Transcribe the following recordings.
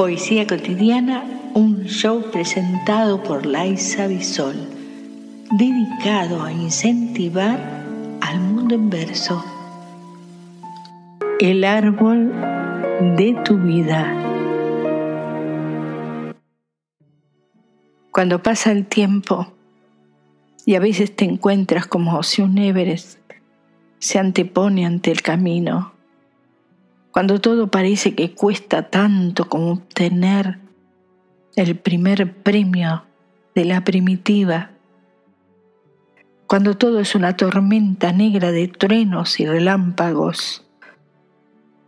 Poesía cotidiana, un show presentado por Laisa Bisol, dedicado a incentivar al mundo en verso. El árbol de tu vida. Cuando pasa el tiempo y a veces te encuentras como si un Everest se antepone ante el camino, cuando todo parece que cuesta tanto como obtener el primer premio de la primitiva, cuando todo es una tormenta negra de truenos y relámpagos,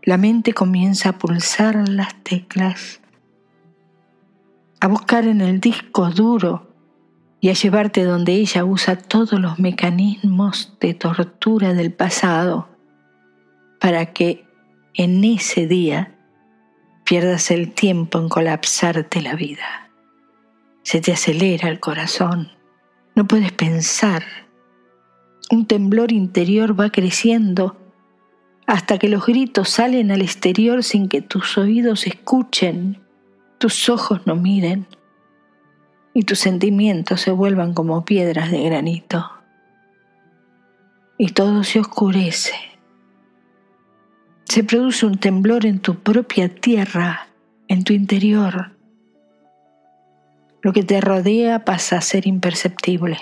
la mente comienza a pulsar las teclas, a buscar en el disco duro y a llevarte donde ella usa todos los mecanismos de tortura del pasado para que en ese día pierdas el tiempo en colapsarte la vida. Se te acelera el corazón, no puedes pensar. Un temblor interior va creciendo hasta que los gritos salen al exterior sin que tus oídos escuchen, tus ojos no miren y tus sentimientos se vuelvan como piedras de granito. Y todo se oscurece se produce un temblor en tu propia tierra, en tu interior. Lo que te rodea pasa a ser imperceptible.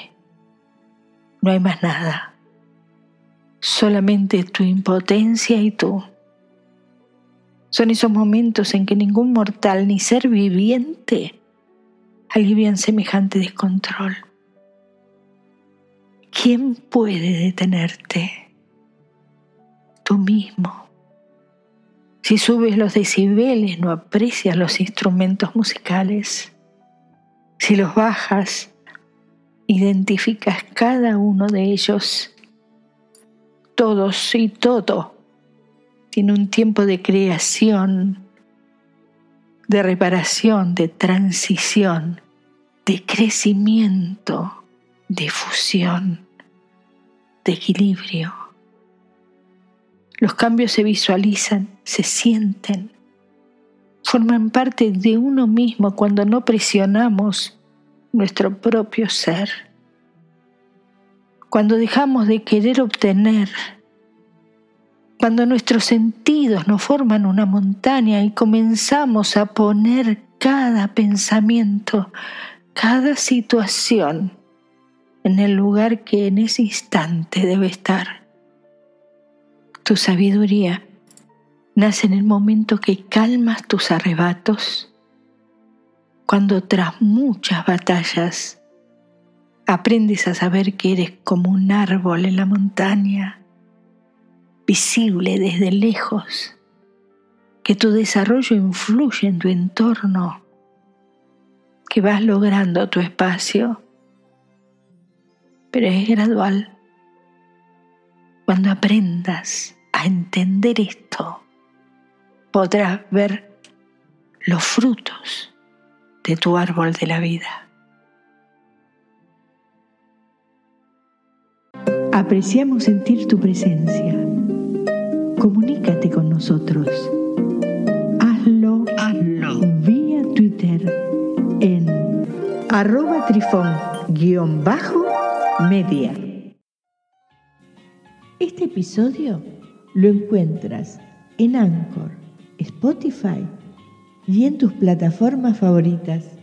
No hay más nada. Solamente tu impotencia y tú. Son esos momentos en que ningún mortal ni ser viviente alivian semejante descontrol. ¿Quién puede detenerte? Tú mismo. Si subes los decibeles no aprecias los instrumentos musicales. Si los bajas, identificas cada uno de ellos. Todos y todo tiene un tiempo de creación, de reparación, de transición, de crecimiento, de fusión, de equilibrio. Los cambios se visualizan, se sienten, forman parte de uno mismo cuando no presionamos nuestro propio ser. Cuando dejamos de querer obtener, cuando nuestros sentidos nos forman una montaña y comenzamos a poner cada pensamiento, cada situación en el lugar que en ese instante debe estar. Tu sabiduría nace en el momento que calmas tus arrebatos, cuando tras muchas batallas aprendes a saber que eres como un árbol en la montaña, visible desde lejos, que tu desarrollo influye en tu entorno, que vas logrando tu espacio, pero es gradual. Cuando aprendas a entender esto, podrás ver los frutos de tu árbol de la vida. Apreciamos sentir tu presencia. Comunícate con nosotros. Hazlo, Hazlo. vía Twitter en arroba trifón-media. Este episodio lo encuentras en Anchor, Spotify y en tus plataformas favoritas.